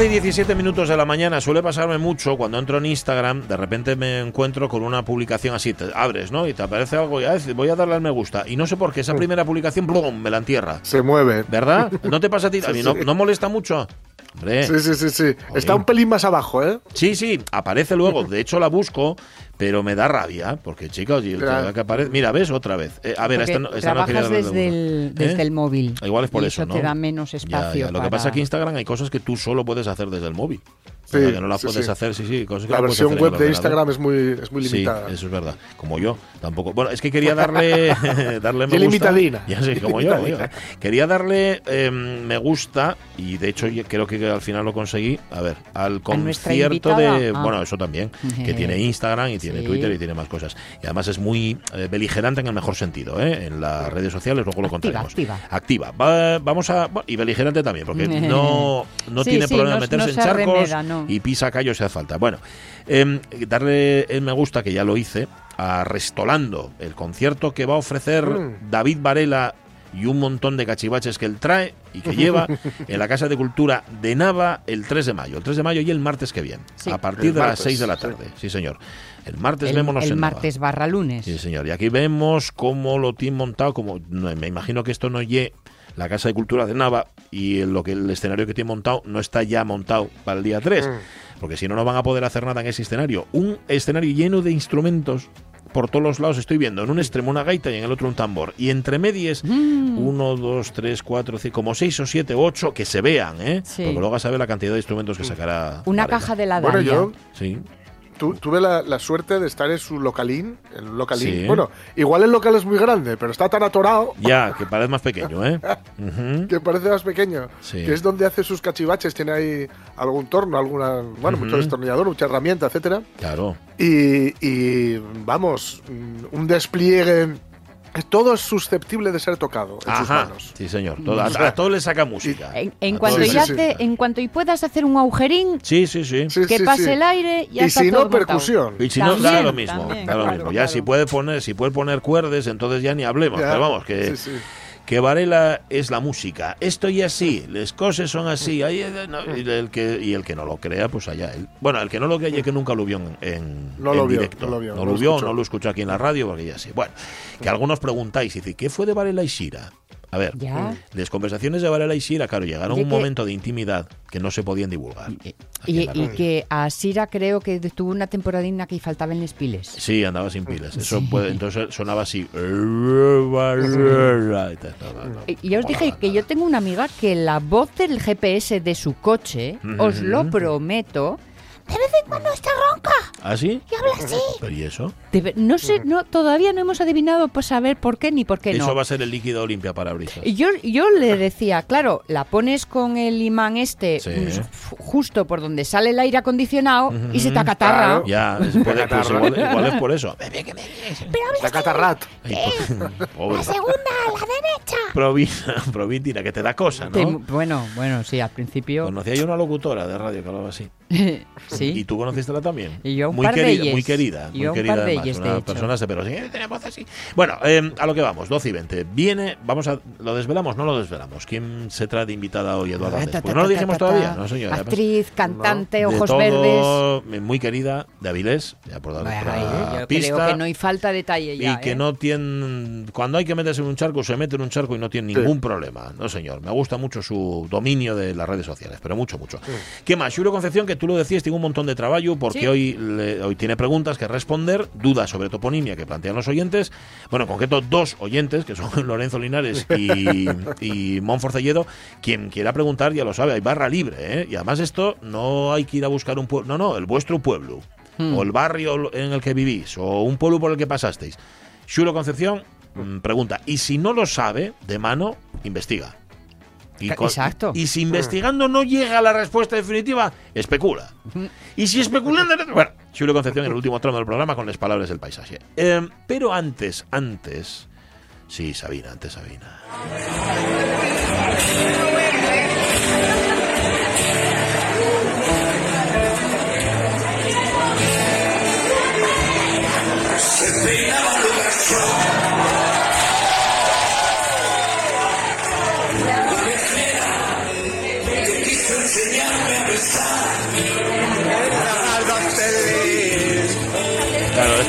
12 y 17 minutos de la mañana suele pasarme mucho cuando entro en Instagram, de repente me encuentro con una publicación así, te abres, ¿no? Y te aparece algo y ah, voy a darle al me gusta. Y no sé por qué, esa primera publicación, ¡blum! me la entierra. Se mueve. ¿Verdad? ¿No te pasa a ti? A mí no, molesta mucho. Hombre. Sí, sí, sí, sí. Está un pelín más abajo, ¿eh? Sí, sí, aparece luego. De hecho, la busco, pero me da rabia, porque chicos, y el Claro. que aparece. Mira, ves otra vez. Eh, a ver, Porque esta no, esta no quería trabajas desde, el, gusta. desde ¿Eh? el móvil. Igual es por y eso, ¿no? te da menos Ya, espacio. ya. Lo que para- pasa es que Instagram hay cosas que tú solo puedes hacer desde el móvil. O Sí, sea, que no las sí, puedes sí. hacer, sí, sí. Cosas que La no versión web de. Instagram es muy, es muy limitada. Sí, eso es verdad. Como yo, tampoco. Bueno, es que quería darle, darle me gusta. limitadina. Ya sé, como yo. yo. Quería darle eh, me gusta y de hecho yo creo que al final lo conseguí. A ver, al concierto de. Ah. Bueno, eso también. Que tiene Instagram y tiene Sí. Twitter y tiene más cosas. Y además es muy eh, beligerante en el mejor sentido, ¿eh? En las redes sociales, luego lo contaremos. activa. Activa. Va- vamos a. bueno, y beligerante también, porque no, no Sí, tiene sí, problema no- en meterse no en charcos no. Y pisa callos si hace falta. Bueno, em, darle el me gusta, que ya lo hice, a Restolando, el concierto que va a ofrecer Mm. David Varela y un montón de cachivaches que él trae y que lleva en la Casa de Cultura de Nava el 3 de mayo. El 3 de mayo y el martes que viene, Sí. a partir de las martes, 6 de la tarde. Sí, señor. El martes el, vémonos el en Nava. martes barra lunes. Sí, señor. Y aquí vemos cómo lo tienen montado, como me imagino que esto no lle la Casa de Cultura de Nava y lo que el escenario que tiene montado no está ya montado para el día 3, porque si no no van a poder hacer nada en ese escenario. Un escenario lleno de instrumentos por todos los lados estoy viendo, en un extremo una gaita y en el otro un tambor. Y entre medias, Mm. uno, dos, tres, cuatro, cinco, como seis o siete o ocho que se vean, ¿eh? Sí. Porque luego a saber la cantidad de instrumentos que sacará. Una caja de la Bueno, Dalia. yo Sí. Tu- tuve la, la suerte de estar en su localín. Un localín. Sí. Bueno, igual el local es muy grande, pero está tan atorado Ya, que parece más pequeño, ¿eh? Que parece más pequeño. Sí. Que es donde hace sus cachivaches. Tiene ahí algún torno, alguna. Bueno, mucho destornillador, mucha herramienta, etcétera. Claro. Y, y, vamos, un despliegue. Todo es susceptible de ser tocado en sus Ajá, manos. sí señor. Todo- a, a todo le saca música. En, cuanto hace- en cuanto y puedas hacer un agujerín, Sí, sí, sí. Que sí, pase sí. el aire, ya y está si todo no, percusión. Y si no, da lo mismo. también, da lo claro, mismo. Ya claro. si puede poner, si puede poner cuerdes, entonces ya ni hablemos. Ya, Pero vamos, que, sí, sí. Que Varela es la música. Esto y así, las cosas son así. Ahí, eh, no, y, el que, y el que no lo crea, pues allá él. Bueno, el que no lo crea, ya que nunca lo vio en, en- No en lo vio, directo. no lo vio, no lo lo vio, escuchó. no lo escuchó aquí en la radio, porque ya sí. Bueno, que algunos preguntáis, y dice, ¿qué fue de Varela y Shira? A ver, Ya. las conversaciones de Varela y Shira, claro, llegaron a un que- momento de intimidad que no se podían divulgar. y, que a Sira creo que tuvo una temporadina que faltaban les piles. Sí, andaba sin pilas. Eso Sí. puede, entonces sonaba así. Y ya os dije que yo tengo una amiga que la voz del GPS de su coche, os lo prometo, de vez en cuando está ronca ¿Ah, sí? y habla así. ¿Pero y eso? No sé, no, todavía no hemos adivinado pues saber por qué ni por qué Eso no. va a ser el líquido limpia para brisas. Y yo, yo le decía, claro, la pones con el imán este Sí. mm, justo por donde sale el aire acondicionado y se te acatarra. Claro. Ya, es- puede- pues igual, igual es por eso. La catarrat. Ay, po- pobre. segunda, a la derecha. Provina, que te da cosa, Te- ¿no? bueno, bueno, sí, al principio. Conocía yo una locutora de radio que hablaba así. sí. ¿Y tú conociste la también? Y yo un muy par de querida, ellas. muy querida, Y muy yo un par de además, de una hecho. persona pero sí, eh, voz así. Bueno, eh, a lo que vamos, 12 y 20. Viene, vamos a, ¿lo desvelamos? No lo desvelamos. ¿Quién se trae de invitada hoy, Eduardo? Ta, Andés? ta, Pues ta, no lo dijimos todavía, no Actriz, cantante, de ojos todo, verdes. eh, Muy querida, de Avilés, ya por dar Ay, otra yo pista. creo que no hay falta detalle ya. y que ¿eh? no tiene. Cuando hay que meterse en un charco, se mete en un charco y no tiene Sí. ningún problema. No, señor. Me gusta mucho su dominio de las redes sociales, pero mucho, mucho. ¿Qué más? Julio Concepción, que tú lo decías, tiene un montón de trabajo porque Sí. hoy, le- hoy tiene preguntas que responder, dudas sobre toponimia que plantean los oyentes. Bueno, en concreto dos oyentes, que son Lorenzo Linares y, y Mon Forcelledo. Quien quiera preguntar ya lo sabe, hay barra libre. ¿eh? Y además esto no hay que ir a buscar un pueblo, no, no, el vuestro pueblo. O el barrio en el que vivís, o un pueblo por el que pasasteis. Xulo Concepción mm, pregunta, y si no lo sabe de mano, investiga. Y con- exacto. Y si investigando no llega a la respuesta definitiva, especula. Y si especulando... Bueno, Julio Concepción en el último tramo del programa con las palabras del paisaje. Eh, pero antes, antes... Sí, Sabina, antes Sabina. Claro,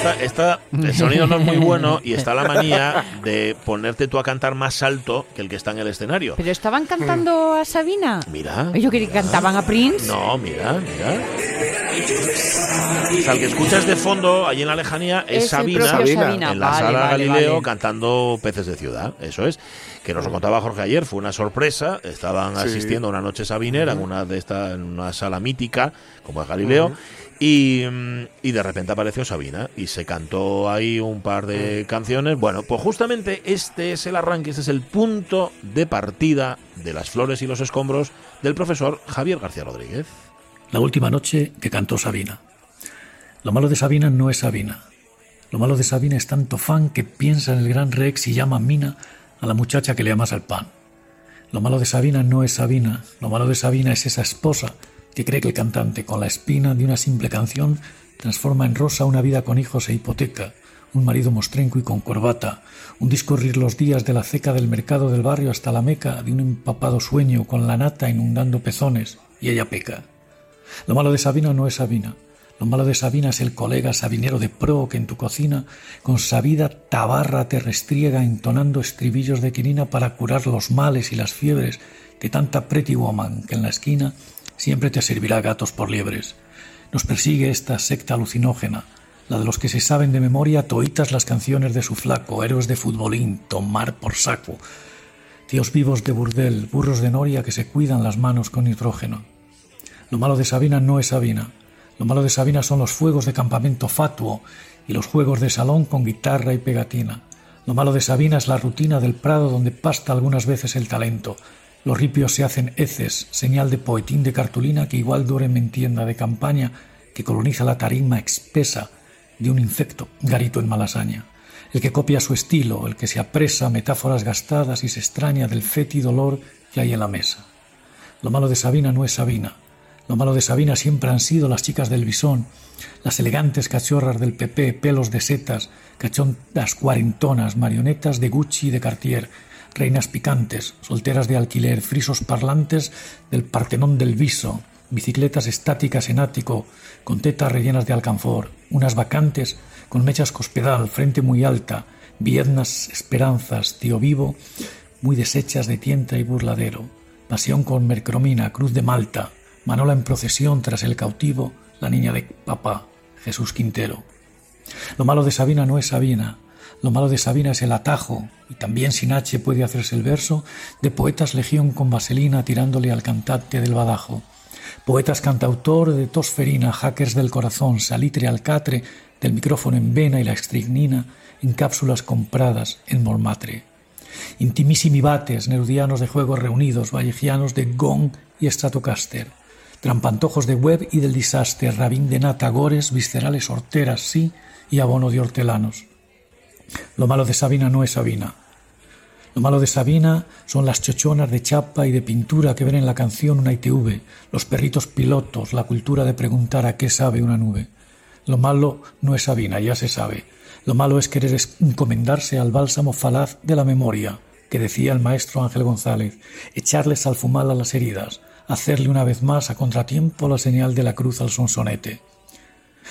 esta, esta, el sonido no es muy bueno y está la manía de ponerte tú a cantar más alto que el que está en el escenario. ¿Pero estaban cantando a Sabina? Mira. Yo creí que cantaban a Prince. No, mira, mira. O sea, el que escuchas de fondo, allí en la lejanía, es, Sabina, en la Vale, sala vale, Galileo vale. cantando Peces de Ciudad. Eso es. Que nos lo contaba Jorge ayer, fue una sorpresa. Estaban Sí. asistiendo a una noche sabinera en una de esta, en una sala mítica, como es Galileo. Mm, y de repente apareció Sabina y se cantó ahí un par de canciones. Bueno, pues justamente este es el arranque, este es el punto de partida de las flores y los escombros del profesor Javier García Rodríguez. La última noche que cantó Sabina. Lo malo de Sabina no es Sabina. Lo malo de Sabina es tanto fan que piensa en el gran Rex y llama Mina a la muchacha que le amasa el pan. Lo malo de Sabina no es Sabina. Lo malo de Sabina es esa esposa que cree que el cantante, con la espina de una simple canción, transforma en rosa una vida con hijos e hipoteca, un marido mostrenco y con corbata, un discurrir los días de la ceca del mercado del barrio hasta la meca de un empapado sueño con la nata inundando pezones, y ella peca. Lo malo de Sabina no es Sabina. Lo malo de Sabina es el colega sabinero de pro que en tu cocina con sabida tabarra te restriega entonando estribillos de quinina para curar los males y las fiebres de tanta pretty woman que en la esquina siempre te servirá gatos por liebres. Nos persigue esta secta alucinógena, la de los que se saben de memoria toitas las canciones de su flaco, héroes de futbolín, tomar por saco, tíos vivos de burdel, burros de noria que se cuidan las manos con nitrógeno. Lo malo de Sabina no es Sabina. Lo malo de Sabina son los fuegos de campamento fatuo y los juegos de salón con guitarra y pegatina. Lo malo de Sabina es la rutina del prado donde pasta algunas veces el talento. Los ripios se hacen heces, señal de poetín de cartulina que igual duerme en tienda de campaña que coloniza la tarima espesa de un infecto garito en malasaña. El que copia su estilo, el que se apresa metáforas gastadas y se extraña del fétido dolor que hay en la mesa. Lo malo de Sabina no es Sabina. Lo malo de Sabina siempre han sido las chicas del bisón, las elegantes cachorras del PP, pelos de setas, cachondas cuarentonas, marionetas de Gucci y de Cartier, reinas picantes, solteras de alquiler, frisos parlantes del Partenón del Viso, bicicletas estáticas en ático, con tetas rellenas de alcanfor, unas vacantes con mechas cospedal, frente muy alta, viednas esperanzas, tío vivo, muy deshechas de tienta y burladero, pasión con mercromina, cruz de Malta, Manola en procesión tras el cautivo, la niña de papá, Jesús Quintero. Lo malo de Sabina no es Sabina, lo malo de Sabina es el atajo, y también sin H puede hacerse el verso, de poetas legión con vaselina tirándole al cantante del badajo. Poetas cantautor de tosferina, hackers del corazón, salitre al catre, del micrófono en vena y la estricnina en cápsulas compradas en Mormatre. Intimissimibates, nerudianos de juegos reunidos, vallejianos de Gong y Stratocaster, trampantojos de web y del disaster, rabín de nata, gores, viscerales horteras, sí, y abono de hortelanos. Lo malo de Sabina no es Sabina. Lo malo de Sabina son las chochonas de chapa y de pintura que ven en la canción una ITV, los perritos pilotos, la cultura de preguntar a qué sabe una nube. Lo malo no es Sabina, ya se sabe. Lo malo es querer encomendarse al bálsamo falaz de la memoria, que decía el maestro Ángel González, echarle salfumal a las heridas, hacerle una vez más a contratiempo la señal de la cruz al sonsonete.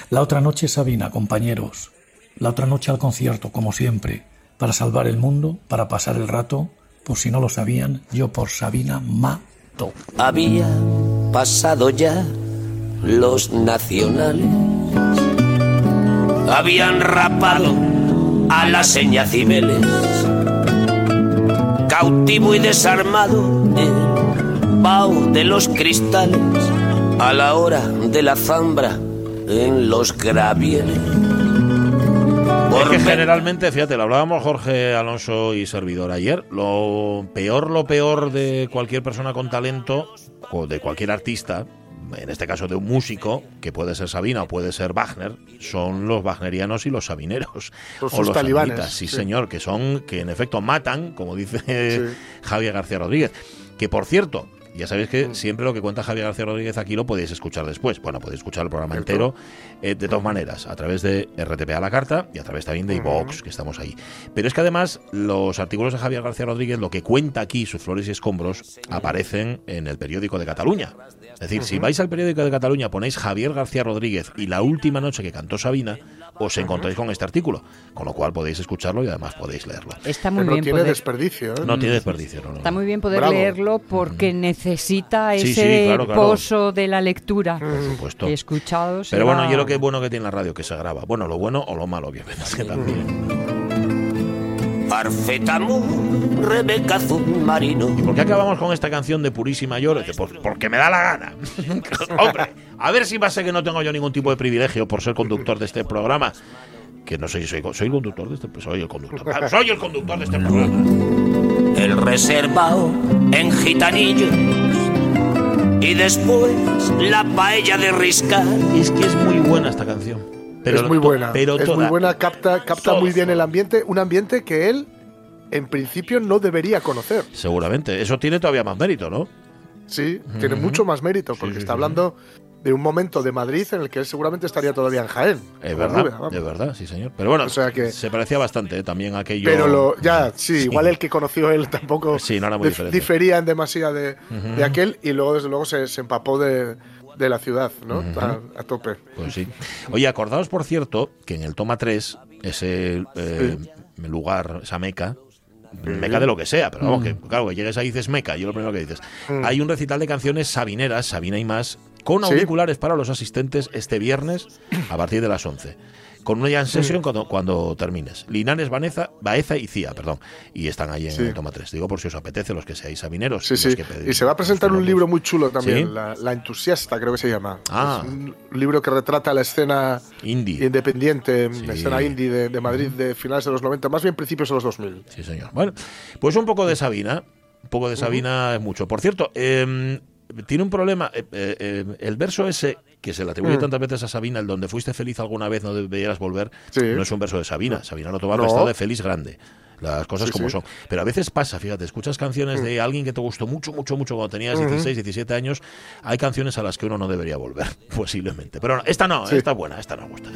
La otra noche Sabina, compañeros. La otra noche al concierto, como siempre, para salvar el mundo, para pasar el rato. Por si no lo sabían, yo por Sabina mato. Había pasado ya los nacionales habían rapado a la seña Cibeles, cautivo y desarmado el vaho de los cristales a la hora de la zambra en los gravieles. Es que generalmente, fíjate, lo hablábamos Jorge Alonso y servidor ayer, lo peor, lo peor de cualquier persona con talento, o de cualquier artista, en este caso de un músico, que puede ser Sabina o puede ser Wagner, son los wagnerianos y los sabineros. Los- o los talibanes, sanitas, sí, sí. señor, que son, que en efecto matan, como dice Javier García Rodríguez. Que por cierto, ya sabéis que Mm. siempre lo que cuenta Javier García Rodríguez aquí lo podéis escuchar después. Bueno, podéis escuchar el programa entero eh, de dos maneras, a través de RTP a la carta y a través también de iVox, que estamos ahí. Pero es que además los artículos de Javier García Rodríguez, lo que cuenta aquí, sus flores y escombros, aparecen en el periódico de Cataluña. Es decir, si vais al periódico de Cataluña, ponéis Javier García Rodríguez y la última noche que cantó Sabina, os encontráis con este artículo. Con lo cual podéis escucharlo y además podéis leerlo. Está muy no bien tiene poder, desperdicio. ¿eh? No tiene desperdicio, no, no. está muy bien poder Bravo. leerlo porque necesita Sí, ese sí, claro, claro. pozo de la lectura. Por supuesto. He escuchado. Pero bueno, yo lo que es bueno que tiene la radio, que se graba. Bueno, lo bueno o lo malo, obviamente, también. Parfetamu, Rebeca azul marino. ¿Y por qué acabamos con esta canción de Purísima "Por- porque me da la gana. Hombre, a ver si va a ser que no tengo yo ningún tipo de privilegio por ser conductor de este programa. Que no soy, soy, soy el conductor de este soy el conductor. Soy el conductor de este programa. el reservado en gitanillos y después la paella de riscar. Es que es muy buena esta canción. Pero es muy buena. Pero es toda- muy buena, capta, capta muy bien el ambiente, un ambiente que él en principio no debería conocer. Seguramente. Eso tiene todavía más mérito, ¿no? Sí, tiene mucho más mérito porque sí, está sí, hablando de un momento de Madrid en el que él seguramente estaría todavía en Jaén. Es verdad, Rubia, es verdad, sí, señor. Pero bueno, O sea que- se parecía bastante ¿eh? también a aquello. Pero lo, ya, sí, igual el que conoció él tampoco Sí, no era muy dif- diferente. difería en demasía de, de aquel y luego desde luego se, se empapó de, de la ciudad, ¿no? a, a tope. Pues sí. Oye, acordaos, por cierto, que en el toma 3, ese eh, lugar, esa meca, meca de lo que sea, pero vamos, que claro, que llegues ahí y dices meca, yo lo primero que dices. Hay un recital de canciones sabineras, Sabina y más, con Sí. auriculares para los asistentes este viernes a partir de las 11. Con una jam session cuando, cuando termines. Linares, Vaneza, Baeza y Cía, perdón. Y están ahí en Sí. el toma 3. Digo por si os apetece, los que seáis sabineros. Sí, sí. que Y se va a presentar un libro muy chulo también, ¿Sí? la, La Entusiasta, creo que se llama. Ah. Es un libro que retrata la escena Indie. independiente, Sí. la escena indie de, de Madrid de finales de los 90, más bien principios de los 2000. Sí, señor. Bueno, pues un poco de Sabina. Un poco de Sabina es mucho. Por cierto, eh, tiene un problema. eh, eh, eh, el verso ese, que se le atribuye Mm. tantas veces a Sabina, el donde fuiste feliz alguna vez, no deberías volver, Sí. no es un verso de Sabina. Sabina lo toma No. prestado de Feliz Grande. Las cosas Sí, como sí. Mm. son. Pero a veces pasa, fíjate, escuchas canciones de alguien que te gustó mucho, mucho, mucho cuando tenías 16, 17 años. Hay canciones a las que uno no debería volver, posiblemente. Pero no, esta no, Sí. esta es buena, esta no gusta.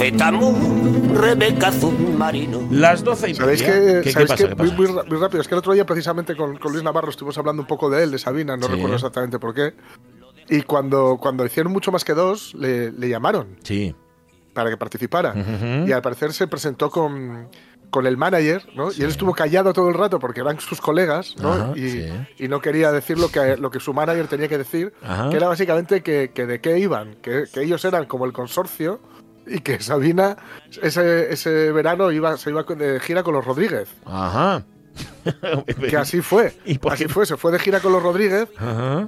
Esta no. Rebeca azul marino. Las 12 y ¿Sabéis media. que, ¿Qué, qué ¿sabéis pasa? que ¿Qué muy, pasa? muy rápido? Es que el otro día precisamente con, con Luis Navarro estuvimos hablando un poco de él, de Sabina, no Sí. recuerdo exactamente por qué. Y cuando, cuando hicieron mucho más que dos, le, le llamaron Sí. para que participara. Y al parecer se presentó con, con el manager, ¿no? Y él estuvo callado todo el rato porque eran sus colegas, ¿no? Ajá, y, sí. y no quería decir lo que, lo que su manager tenía que decir, Ajá. que era básicamente que, que de qué iban, que, que ellos eran como el consorcio y que Sabina ese, ese verano iba, se iba de gira con los Rodríguez. Ajá. Que así fue. ¿Y así fue, se fue de gira con los Rodríguez.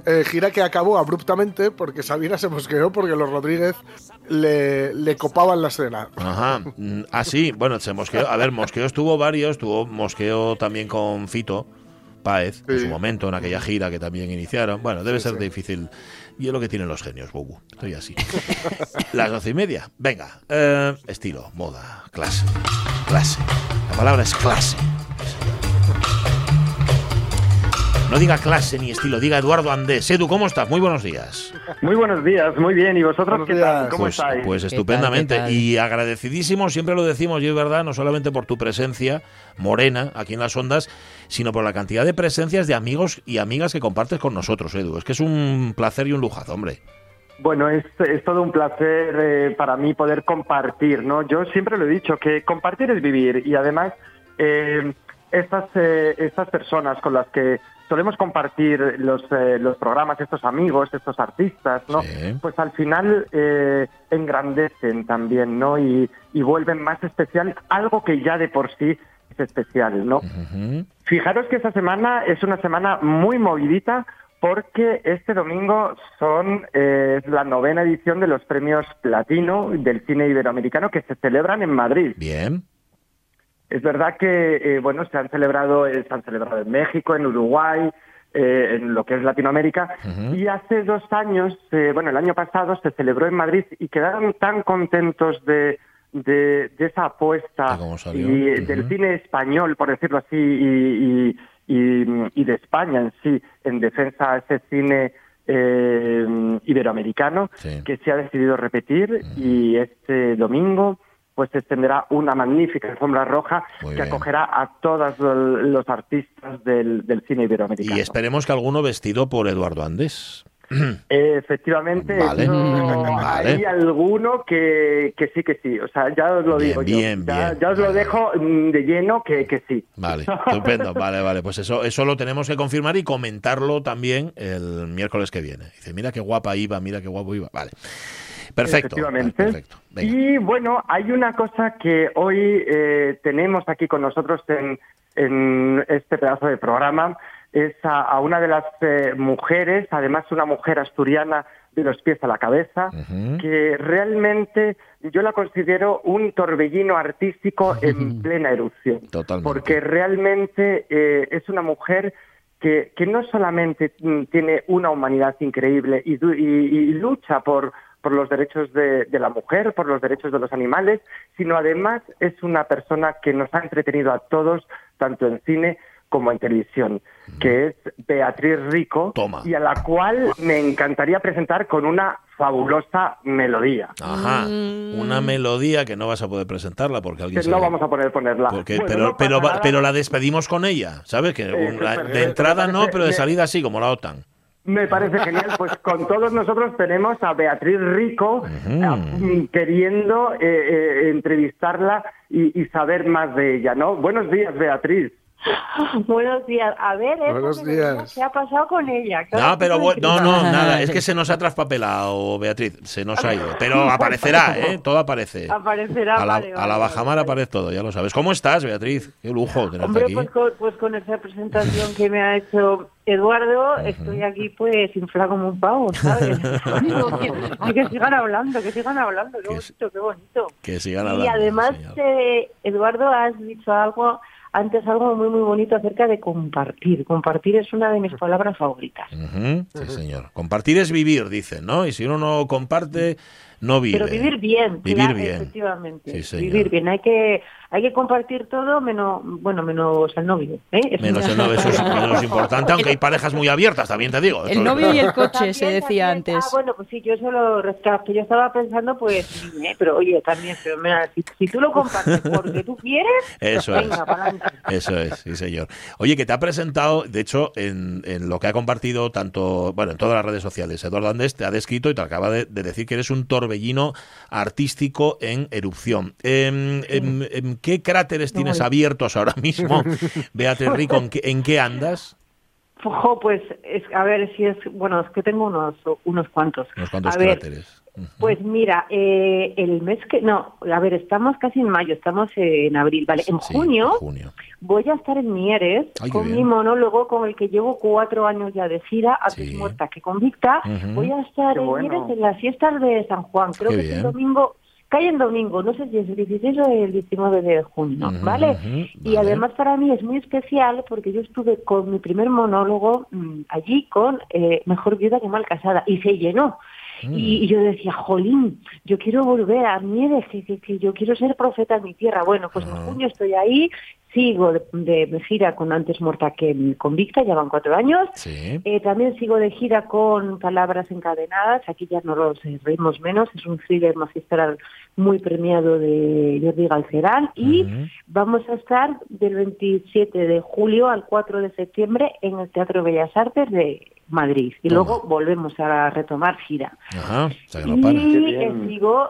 Eh, gira que acabó abruptamente porque Sabina se mosqueó porque los Rodríguez le, le copaban la escena. Ajá. Mm, Ah. Bueno, se mosqueó. A ver, mosqueo estuvo varios. Tuvo mosqueo también con Fito Páez en su momento, en aquella gira que también iniciaron. Bueno, debe Sí, ser sí. difícil. Y es lo que tienen los genios, Bobu. Estoy así. Las doce y media. Venga. eh, estilo, moda, clase. Clase. La palabra es clase. No diga clase ni estilo, diga Eduardo Andés. Edu, ¿cómo estás? Muy buenos días. Muy buenos días, muy bien. ¿Y vosotros Buenos qué días. tal? ¿Cómo pues, estáis? Pues ¿Qué tal, estupendamente. qué tal? Y agradecidísimo, siempre lo decimos, y es verdad, no solamente por tu presencia morena aquí en las ondas, sino por la cantidad de presencias de amigos y amigas que compartes con nosotros, Edu. Es que es un placer y un lujazo, hombre. Bueno, es, es todo un placer eh, para mí poder compartir, ¿no? Yo siempre lo he dicho, que compartir es vivir y además eh, estas, eh, estas personas con las que solemos compartir los, eh, los programas, estos amigos, estos artistas, ¿no? Sí. Pues al final eh, engrandecen también, ¿no? Y, y vuelven más especial algo que ya de por sí es especial, ¿no? Fijaros que esta semana es una semana muy movidita porque este domingo son eh, la novena edición de los premios Platino del cine iberoamericano que se celebran en Madrid. Bien. Es verdad que eh, bueno se han celebrado eh, se han celebrado en México, en Uruguay, eh, en lo que es Latinoamérica. Y hace dos años, eh, bueno el año pasado se celebró en Madrid y quedaron tan contentos de de, de esa apuesta y del cine español, por decirlo así, y, y- y- y de España en sí, en defensa a ese cine eh, iberoamericano, Sí. que se ha decidido repetir y este domingo pues se extenderá una magnífica alfombra roja Muy que bien. acogerá a todos los artistas del, del cine iberoamericano. Y esperemos que alguno vestido por Eduardo Andés. Efectivamente, Vale. eso, Vale. hay alguno que, que sí, que sí. O sea, ya os lo Bien, digo bien, yo. Ya, bien. ya os lo dejo mm, de lleno que, que sí. Vale, estupendo. Vale, vale. Pues eso, eso lo tenemos que confirmar y comentarlo también el miércoles que viene. Dice, mira qué guapa iba, mira qué guapo iba. Vale. Perfecto. Efectivamente. Perfecto. Y bueno, hay una cosa que hoy eh, tenemos aquí con nosotros en, en este pedazo de programa, es a, a una de las eh, mujeres, además una mujer asturiana de los pies a la cabeza, que realmente yo la considero un torbellino artístico en plena erupción. Totalmente. Porque realmente eh, es una mujer que, que no solamente mm, tiene una humanidad increíble y, y- y lucha por, por los derechos de, de la mujer, por los derechos de los animales, sino además es una persona que nos ha entretenido a todos, tanto en cine como en televisión, que es Beatriz Rico, Toma. y a la cual me encantaría presentar con una fabulosa melodía. Ajá. Una melodía que no vas a poder presentarla porque alguien Que se no le- vamos a poder ponerla. porque- Bueno, pero, no la despedimos con ella, ¿sabes? Que Eh, un- la- perfecto, de entrada me no, pero de salida sí, como la OTAN. Me parece genial. Pues con todos nosotros tenemos a Beatriz Rico queriendo eh, eh, entrevistarla y, y saber más de ella, ¿no? Buenos días, Beatriz. Buenos días. A ver, ¿eh? Buenos Porque días. ¿Qué ha pasado con ella? No, pero ¿qué bu- no, no, nada. Es que se nos ha traspapelado, Beatriz. Se nos ha ido. Pero aparecerá, ¿eh? Todo aparece. Aparecerá, A la, vale, a la bajamar vale. aparece todo, ya lo sabes. ¿Cómo estás, Beatriz? Qué lujo tenerte Hombre, aquí. pues con, pues con esa presentación que me ha hecho Eduardo, estoy aquí pues inflado como un pavo, ¿sabes? Que- Ay, que sigan hablando, que sigan hablando, qué Que bonito, qué bonito. Que sigan hablando. Y además, eh, Eduardo, has dicho algo, antes algo muy, muy bonito acerca de compartir. Compartir es una de mis palabras favoritas. Ujú, Sí, señor. Compartir es vivir, dicen, ¿no? Y si uno no comparte, no vive. Pero vivir bien, Vivir claro, bien. efectivamente. Sí, señor. vivir bien. Hay que, hay que compartir todo menos, bueno, menos al novio. ¿eh? Menos no- el novio, eso es menos importante, aunque hay parejas muy abiertas, también te digo. El novio y el coche, También, se decía también. antes. Ah, bueno, pues sí, yo solo rescato. Yo estaba pensando, pues, eh, pero oye, también, pero mira, si, si tú lo compartes porque tú quieres, Eso es. venga, para adelante. Eso es, sí, señor. Oye, que te ha presentado, de hecho, en, en lo que ha compartido tanto, bueno, en todas las redes sociales, Eduardo Andés te ha descrito y te acaba de, de decir que eres un torbellino artístico en erupción. Em, ¿Qué cráteres tienes abiertos ahora mismo, Beatriz Rico? ¿En qué, en qué andas? Ojo, pues, es, a ver si es, bueno, es que tengo unos, unos cuantos. Unos cuantos a ver, cráteres. Pues mira, eh, el mes que, no, a ver, estamos casi en mayo, estamos en abril, ¿vale? En Sí, junio junio. voy a estar en Mieres Ay, con bien. mi monólogo con el que llevo cuatro años ya de gira, antes Sí. muerta que convicta. Voy a estar Qué en bueno. Mieres en las fiestas de San Juan, creo Qué que es el domingo, cae en domingo, no sé si es el 16 o el 19 de junio, ¿vale? Y vale. además para mí es muy especial porque yo estuve con mi primer monólogo mm, allí con eh, Mejor Viuda que Mal Casada y se llenó. Mm. Y, y yo decía, jolín, yo quiero volver a Mieres, que, que, que yo quiero ser profeta en mi tierra. Bueno, pues en junio estoy ahí, sigo de, de- de gira con Antes Muerta que Convicta, ya van cuatro años. Sí. Eh, también sigo de gira con Palabras Encadenadas, aquí ya no los eh, reímos menos, es un thriller magistral muy premiado de Jordi Galcerán y vamos a estar del 27 de julio al 4 de septiembre en el Teatro Bellas Artes de Madrid y Toma. luego volvemos a retomar gira. Ajá, o sea que y no para. Qué eh, sigo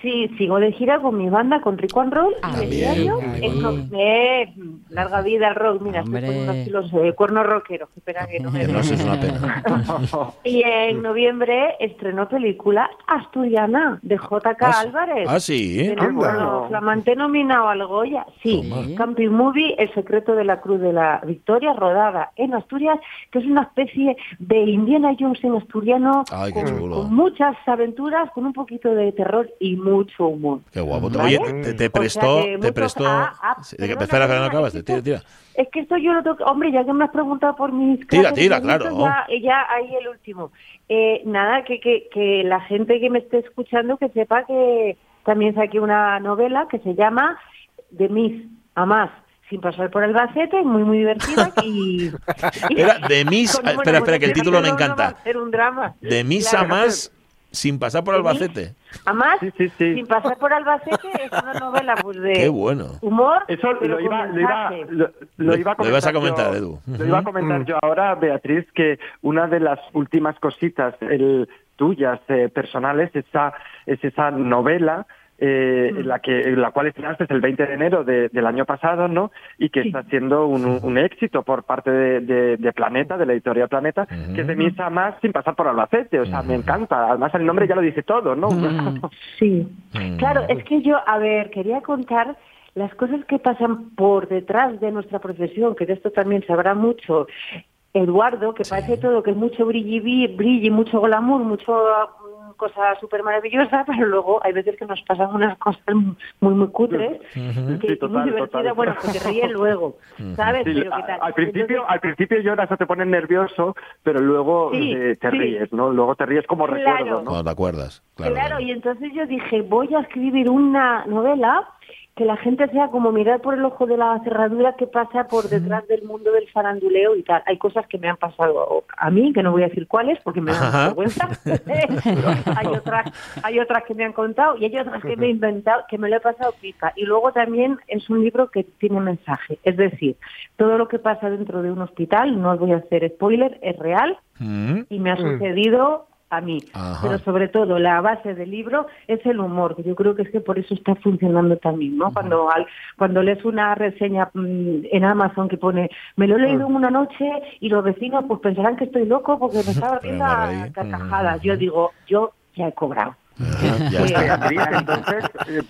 Sí, sigo de gira con mi banda, con Rico and Roll. Ah, y el bien, diario bien. es no- eh, larga vida al rock. Mira, estoy Hombre. poniendo aquí los eh, cuernos rockeros. Espera que no me no es una pena. Y en noviembre estrenó película Asturiana de JK Ah, sí. Álvarez. Ah, sí. De nuevo, Anda. flamante nominado al Goya. Sí, Toma. Camping Movie, El secreto de la Cruz de la Victoria, rodada en Asturias, que es una especie de Indiana Jones en asturiano, Ay, qué con, chulo. con muchas aventuras, con un poquito de terror y mucho humor. Qué guapo. ¿Vale? Oye, te, te O sea prestó, que te prestó. ah, ah, perdona, espera, que no acabas. es Tira, que tira. Es que esto yo lo tengo, hombre, ya que me has preguntado por mis Tira, clases tira, claro. Ya, ya ahí el último. Eh, nada, que, que, que la gente que me esté escuchando que sepa que también saqué una novela que se llama De Mis a Más, sin pasar por Albacete, muy, muy divertida. Y, y- Era de mis. bueno, espera, espera, que el título me a encanta. ser un drama. De misa Claro. más sin pasar por mis Albacete. A más, Sí, sí, sí. sin pasar por Albacete, es una novela pues de Qué bueno. humor. Eso lo iba, lo, iba, lo, lo iba a Lo comentar. ibas a comentar, yo, Edu. Lo iba a comentar Mm. yo ahora, Beatriz, que una de las últimas cositas el, tuyas eh, personales esa, es esa novela. Eh, Mm. la que la cual estrenaste el 20 de enero de- del año pasado, ¿no? Y que está siendo un, un éxito por parte de, de- de Planeta, de la editorial Planeta, que es de misa más sin pasar por Albacete. O sea, me encanta. Además, el nombre ya lo dice todo, ¿no? Sí, Mm. claro, es que yo, a ver, quería contar las cosas que pasan por detrás de nuestra profesión, que de esto también sabrá mucho Eduardo, que parece todo que es mucho brilli, brilli, mucho glamour, mucho cosa súper maravillosa, pero luego hay veces que nos pasan unas cosas muy, muy cutres, que Sí, total, muy divertida, total. bueno, que te ríes luego, ¿sabes? Sí, Pero a- ¿qué tal? al principio, Entonces- al principio lloras o te pones nervioso, pero luego Sí, eh, te sí. ríes, ¿no? Luego te ríes como Claro. recuerdo, ¿no? Cuando te acuerdas. Claro. Claro, y entonces yo dije, voy a escribir una novela que la gente sea como mirar por el ojo de la cerradura que pasa por detrás del mundo del faranduleo y tal. Hay cosas que me han pasado a mí, que no voy a decir cuáles porque me dan Ajá. vergüenza. hay otras hay otras que me han contado y hay otras que me he inventado, que me lo he pasado pica. Y luego también es un libro que tiene mensaje. Es decir, todo lo que pasa dentro de un hospital, no os voy a hacer spoiler, es real Mm. y me ha Mm. sucedido a mí. Ajá. Pero sobre todo la base del libro es el humor, que yo creo que es que por eso está funcionando también, ¿no? Cuando al- cuando lees una reseña mm, en Amazon que pone me lo he leído en una noche y los vecinos pues pensarán que estoy loco porque me estaba reí. carcajadas. Yo digo, yo ya he cobrado. Ya está. Beatriz, entonces, eh,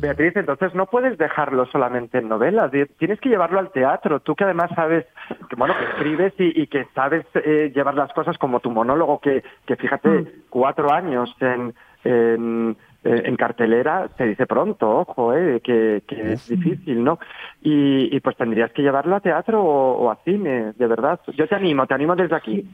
Beatriz, entonces no puedes dejarlo solamente en novelas, tienes que llevarlo al teatro. Tú que además sabes, que bueno, que escribes y, y que sabes eh, llevar las cosas como tu monólogo, que, que fíjate, cuatro años en, en, eh, en cartelera, se dice pronto, ojo, eh, que, que es difícil, ¿no? Y, y pues tendrías que llevarlo a teatro o, o a cine, de verdad. Yo te animo, te animo desde aquí.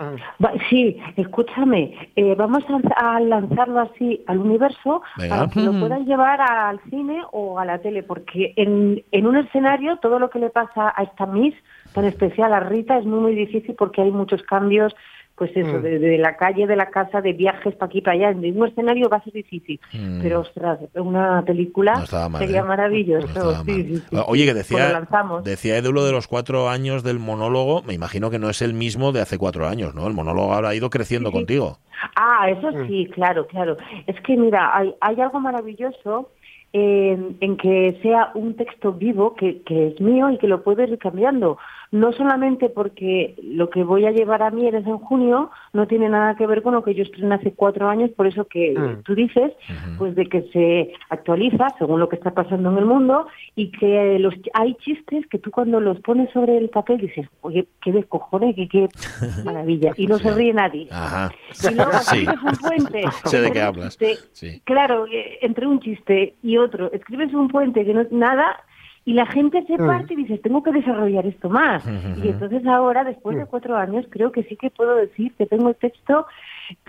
Va- Sí, escúchame, eh, vamos a, a lanzarlo así al universo Venga. para que lo puedan llevar al cine o a la tele, porque en, en un escenario todo lo que le pasa a esta Miss, tan especial a Rita, es muy, muy difícil porque hay muchos cambios, pues eso, Mm. de, de la calle, de la casa, de viajes para aquí, para allá. En un escenario va a ser difícil, Mm. pero ostras, una película No estaba mal, sería ¿eh? maravilloso. No sí, sí, sí. Oye, que Pues decía, lanzamos. decía Edu lo de los cuatro años del monólogo. Me imagino que no es el mismo de hace cuatro años, ¿no? El monólogo ahora ha ido creciendo contigo. Ah, eso sí, claro, claro. Es que mira, hay, hay algo maravilloso en, en que sea un texto vivo que, que es mío y que lo puedo ir cambiando. No solamente porque lo que voy a llevar a Mieres en junio no tiene nada que ver con lo que yo estrené hace cuatro años, por eso que Mm. tú dices, pues de que se actualiza según lo que está pasando en el mundo y que los hay chistes que tú cuando los pones sobre el papel dices, oye, qué de cojones, qué, qué maravilla, y no se ríe nadie. Ajá. Y luego Sí. escribes un puente. Sé de qué hablas. chiste- Sí. Claro, eh, entre un chiste y otro, escribes un puente que no es nada y la gente se parte y dices, tengo que desarrollar esto más. Y entonces ahora, después de cuatro años, creo que sí que puedo decir que tengo el texto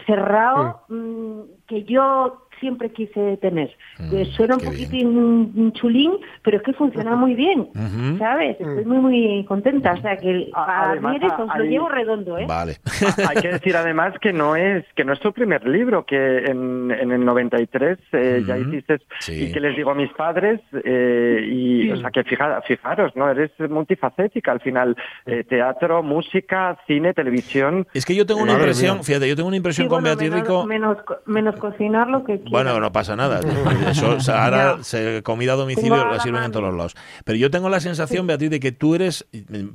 cerrado mm, que yo siempre quise tener. Mm, Eh, suena un qué bien. poquitín chulín, pero es que funciona muy bien, Ujú. ¿sabes? Estoy muy, muy contenta. O sea, que a Además, os lo llevo redondo, ¿eh? Vale. Hay que decir además que no es que no es tu primer libro, que en, en el 93 eh, ya Ujú. hiciste Sí. y que les digo a mis padres eh, y o sea que fija- fijaros, no eres multifacética al final, eh, teatro, música, cine, televisión. Es que yo tengo una impresión, fíjate, yo tengo una impresión Sí, con bueno, Beatriz menos, Rico. menos, menos cocinar lo que Bueno, no pasa nada. Eso, o sea, ahora se, comida a domicilio la la sirven en todos los lados. Pero yo tengo la sensación, Beatriz, de que tú eres,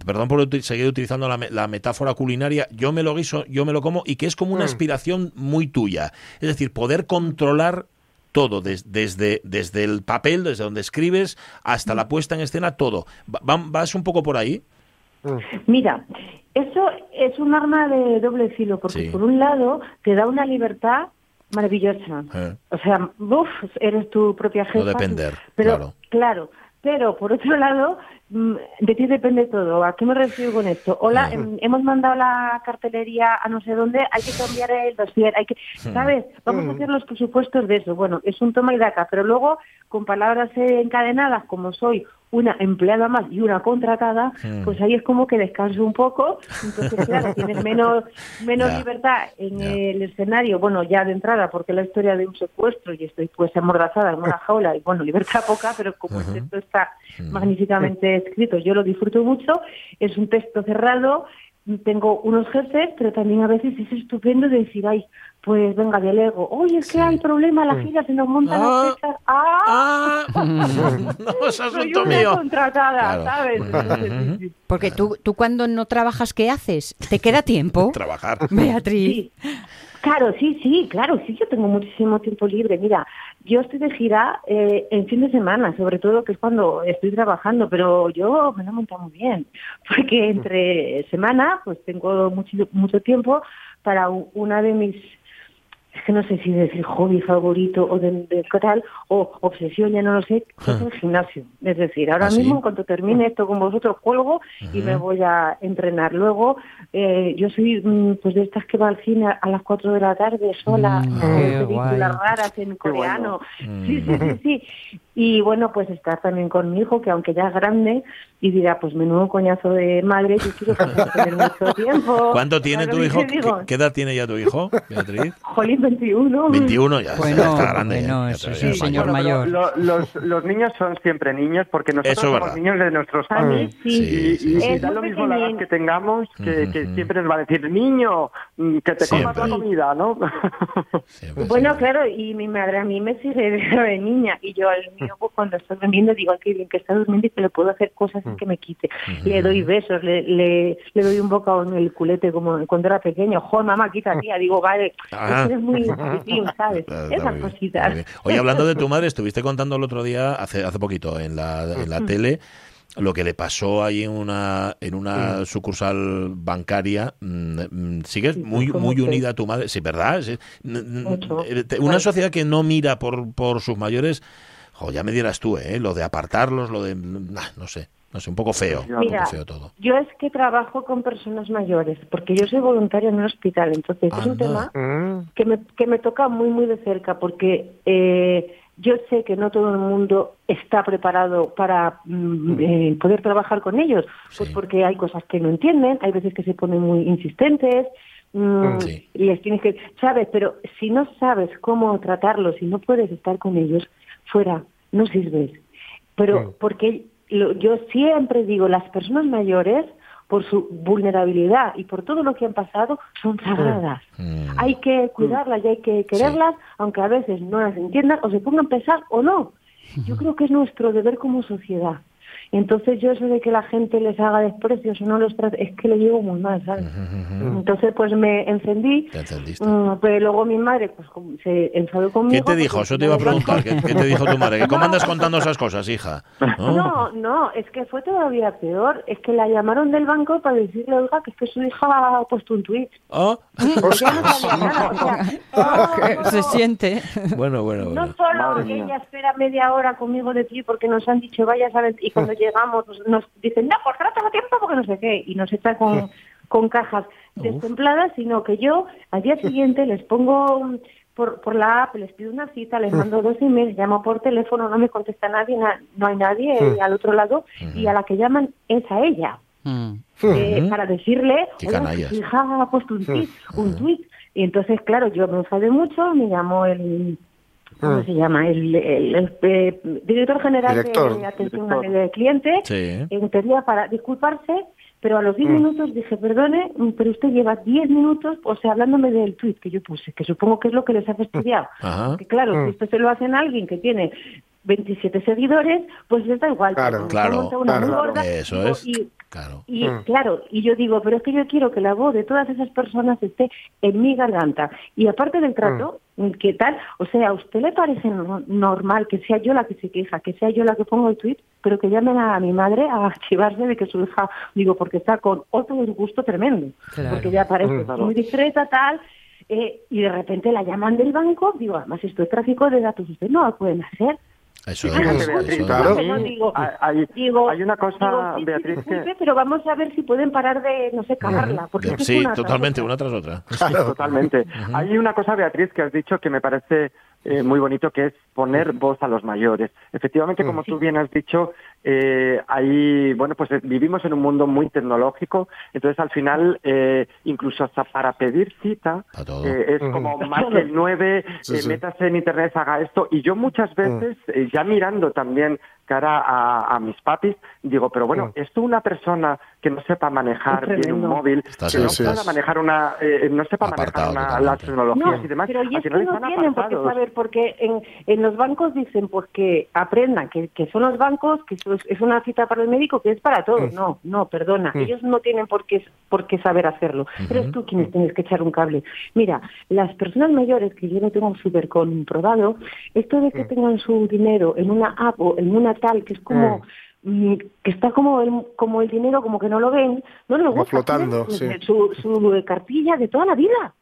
perdón por seguir utilizando la, me- la metáfora culinaria, yo me lo guiso, yo me lo como, y que es como una Mm. aspiración muy tuya. Es decir, poder controlar todo, des- desde, desde el papel, desde donde escribes, hasta la puesta en escena, todo. Va- va- ¿Vas un poco por ahí? Mira, eso es un arma de doble filo, porque Sí. por un lado te da una libertad maravillosa. Eh. O sea, uf, eres tu propia jefa. depender, pero, claro. claro. Pero por otro lado, de ti depende todo. ¿A qué me refiero con esto? Hola, em, hemos mandado la cartelería a no sé dónde, hay que cambiar el dossier, hay que, ¿sabes? Vamos a hacer los presupuestos de eso. Bueno, es un toma y daca, pero luego con palabras encadenadas, como soy una empleada más y una contratada, Mm. pues ahí es como que descanso un poco. Entonces, claro, tienes menos, menos libertad en el escenario, bueno, ya de entrada, porque la historia de un secuestro y estoy pues amordazada en una jaula y bueno, libertad poca, pero como el Ujú. texto está Mm. magníficamente escrito, yo lo disfruto mucho, es un texto cerrado, tengo unos jefes, pero también a veces es estupendo decir, ay, pues venga, delego, oye, es que hay problema, la fila se nos montan Ah. las fechas, ¡ah! ¡Ah! no es Soy asunto una mío. contratada, Claro. ¿sabes? Entonces. Porque tú, tú cuando no trabajas, ¿qué haces? ¿Te queda tiempo? Trabajar. Beatriz. Sí. Claro, sí, sí, claro, sí, yo tengo muchísimo tiempo libre. Mira, yo estoy de gira eh, en fin de semana, sobre todo que es cuando estoy trabajando, pero yo me lo he montado muy bien, porque entre semana pues tengo mucho, mucho tiempo para una de mis, es que no sé si decir hobby favorito o de, de tal, o obsesión, ya no lo sé, que es el gimnasio. Es decir, ahora ¿Ah, mismo en cuanto termine esto con vosotros cuelgo y me voy a entrenar. Luego, eh, yo soy mm, pues de estas que va al cine a las 4 de la tarde sola, Mm, qué películas raras en coreano. Mm. Sí, sí, sí, sí. Y bueno, pues estar también con mi hijo, que aunque ya es grande, y dirá, pues menudo coñazo de madre, yo quiero tener mucho tiempo. ¿Cuánto tiene ¿Sabes tu hijo? que ¿Qué, qué edad tiene ya tu hijo, Beatriz? Jolín, 21. 21 ya, Bueno, está grande. bueno, ya eso ya un es señor mayor. Bueno, pero mayor. lo- los, los niños son siempre niños porque nosotros Eso es somos verdad. niños de nuestros A mí padres. sí. Sí, sí, Y, sí. y da lo mismo la edad que tengamos, que, que Ujú. siempre nos va a decir, niño, que te comas Siempre. la comida, ¿no? Siempre, Bueno, siempre. claro, y mi madre a mí me sigue de, de niña y yo al pues, cuando está durmiendo digo, qué bien que está durmiendo y que le puedo hacer cosas sin que me quite. Le doy besos, le, le, le doy un bocado en el culete como cuando era pequeño. Joder, mamá, quita tía. Digo, vale, Ah. es muy chiquitín, ¿sabes? Esas muy cositas. muy. Oye, hablando de tu madre, estuviste contando el otro día, hace, hace poquito, en la, en la tele, lo que le pasó ahí en una, en una sucursal bancaria. Mm, mm, Sigues muy, ¿cómo muy que? unida a tu madre, sí, ¿verdad? Sí. Eh, Una sociedad que no mira por, por sus mayores, jo, ya me dirás tú, ¿eh? Lo de apartarlos, lo de... nah, no sé, no sé, un poco feo. Un Mira, poco feo todo. yo es que trabajo con personas mayores, porque yo soy voluntaria en un hospital, entonces es un tema Mm. que me, que me toca muy, muy de cerca, porque eh, yo sé que no todo el mundo está preparado para mm, eh, poder trabajar con ellos, pues Sí. porque hay cosas que no entienden, hay veces que se ponen muy insistentes, mm, Sí. y les tienes que, sabes, pero si no sabes cómo tratarlos, si no puedes estar con ellos, fuera, no sirves. Pero Mm. porque lo- yo siempre digo, las personas mayores, por su vulnerabilidad y por todo lo que han pasado, son sagradas. Mm. Hay que cuidarlas y hay que quererlas, aunque a veces no las entiendan o se pongan pesar o no. Yo creo que es nuestro deber como sociedad. Entonces yo eso de que la gente les haga desprecios o no los trate, es que le llevo muy mal, ¿sabes? Entonces pues me encendí, Te encendiste. mm, pero luego mi madre pues se enfadó ¿Qué conmigo. te dijo? Eso te iba a no- preguntar. ¿Qué, qué te dijo tu madre? ¿Que ¿Cómo andas contando esas cosas, hija? No, no, es que fue todavía peor. Es que la llamaron del banco para decirle, oiga, que es que su hija ha puesto un. Ah, Ya no sabía nada, o sea, no, Se siente. Bueno, bueno, No bueno. solo Madre que mía. ella espera media hora conmigo de ti porque nos han dicho vaya, ¿sabes? Y cuando llegamos nos, dicen, no, no tengo tiempo porque no sé qué. Y nos echa con, con cajas destempladas, sino que yo al día siguiente les pongo mm, por, por la app, les pido una cita, les mando dos emails, llamo por teléfono, no me contesta nadie, na- no hay nadie eh, al otro lado y a la que llaman es a ella. Mm. eh, Ujú. para decirle, Qué "Oiga, canallas. que su hija ha puesto un tweet, un tweet. Y entonces, claro, yo me enfadé mucho, me llamó el, ¿cómo Mm. se llama? El, el- el, eh, director general Director. de atención Director. al cliente, Sí. en teoría para disculparse, Pero a los 10 minutos dije, perdone, mm, pero usted lleva 10 minutos, o sea, hablándome del tweet que yo puse, que supongo que es lo que les hace estudiar. Ajá. Que claro, Mm. si esto se lo hacen a alguien que tiene 27 seguidores, pues les da igual. Claro, pero claro, una claro. gorda, Eso es. Y, Claro. y Mm. claro, y yo digo, pero es que yo quiero que la voz de todas esas personas esté en mi garganta. Y aparte del trato, ¿qué tal? O sea, ¿a usted le parece no- normal que sea yo la que se queja, que sea yo la que pongo el tweet, pero que llamen a mi madre a archivarse de que su hija, digo, porque está con otro disgusto tremendo, Claro. porque ya parece Mm. muy discreta, tal, eh, y de repente la llaman del banco, digo, además esto es tráfico de datos, usted no lo pueden hacer. Eso es. Fíjate, eso Beatriz, es. claro. a mí No, digo, hay, digo, hay una cosa, digo, sí, sí, Beatriz, disculpe, que... pero vamos a ver si pueden parar de, no sé, cagarla, porque es Sí, una tras totalmente, una tras otra. Totalmente. Hay una cosa, Beatriz, que has dicho que me parece eh, muy bonito, que es poner voz a los mayores. Efectivamente, como tú bien has dicho, eh, hay, bueno, pues eh, vivimos en un mundo muy tecnológico, entonces al final, eh, incluso hasta para pedir cita, eh, es como marque el 9, Sí, eh, sí. métase en internet, haga esto, y yo muchas veces, eh, ya mirando también cara a, a mis papis, digo, pero bueno, esto una persona que no sepa manejar bien un móvil, Estás que no pueda manejar una, eh, no sepa Apartado manejar una, las tecnologías No, y demás, pero y al es que final no están apartados. saber, porque en, en los bancos dicen pues que aprendan que, que son los bancos, que eso es, una cita para el médico, que es para todos. Mm. No, no, perdona, ellos no tienen por qué, por qué saber hacerlo. Pero es tú quienes tienes que echar un cable. Mira, las personas mayores, que yo no tengo súper comprobado, esto de que tengan su dinero en una app o en una tal, que es como... mm, que está como el, como el dinero, como que no lo ven, no les gusta. flotando, sí. Su, su cartilla de toda la vida.